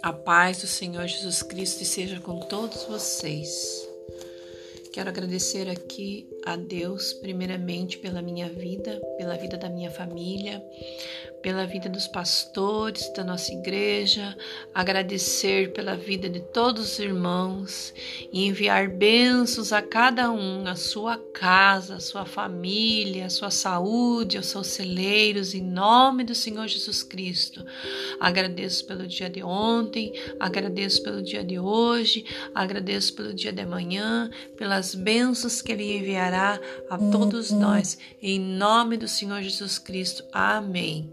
A paz do Senhor Jesus Cristo esteja com todos vocês. Quero agradecer aqui a Deus, primeiramente, pela minha vida, pela vida da minha família, pela vida dos pastores da nossa igreja, agradecer pela vida de todos os irmãos e enviar bênçãos a cada um, a sua casa, a sua família, a sua saúde, aos seus celeiros, em nome do Senhor Jesus Cristo. Agradeço pelo dia de ontem, agradeço pelo dia de hoje, agradeço pelo dia de amanhã, pelas bênçãos que Ele enviará a todos nós, em nome do Senhor Jesus Cristo. Amém.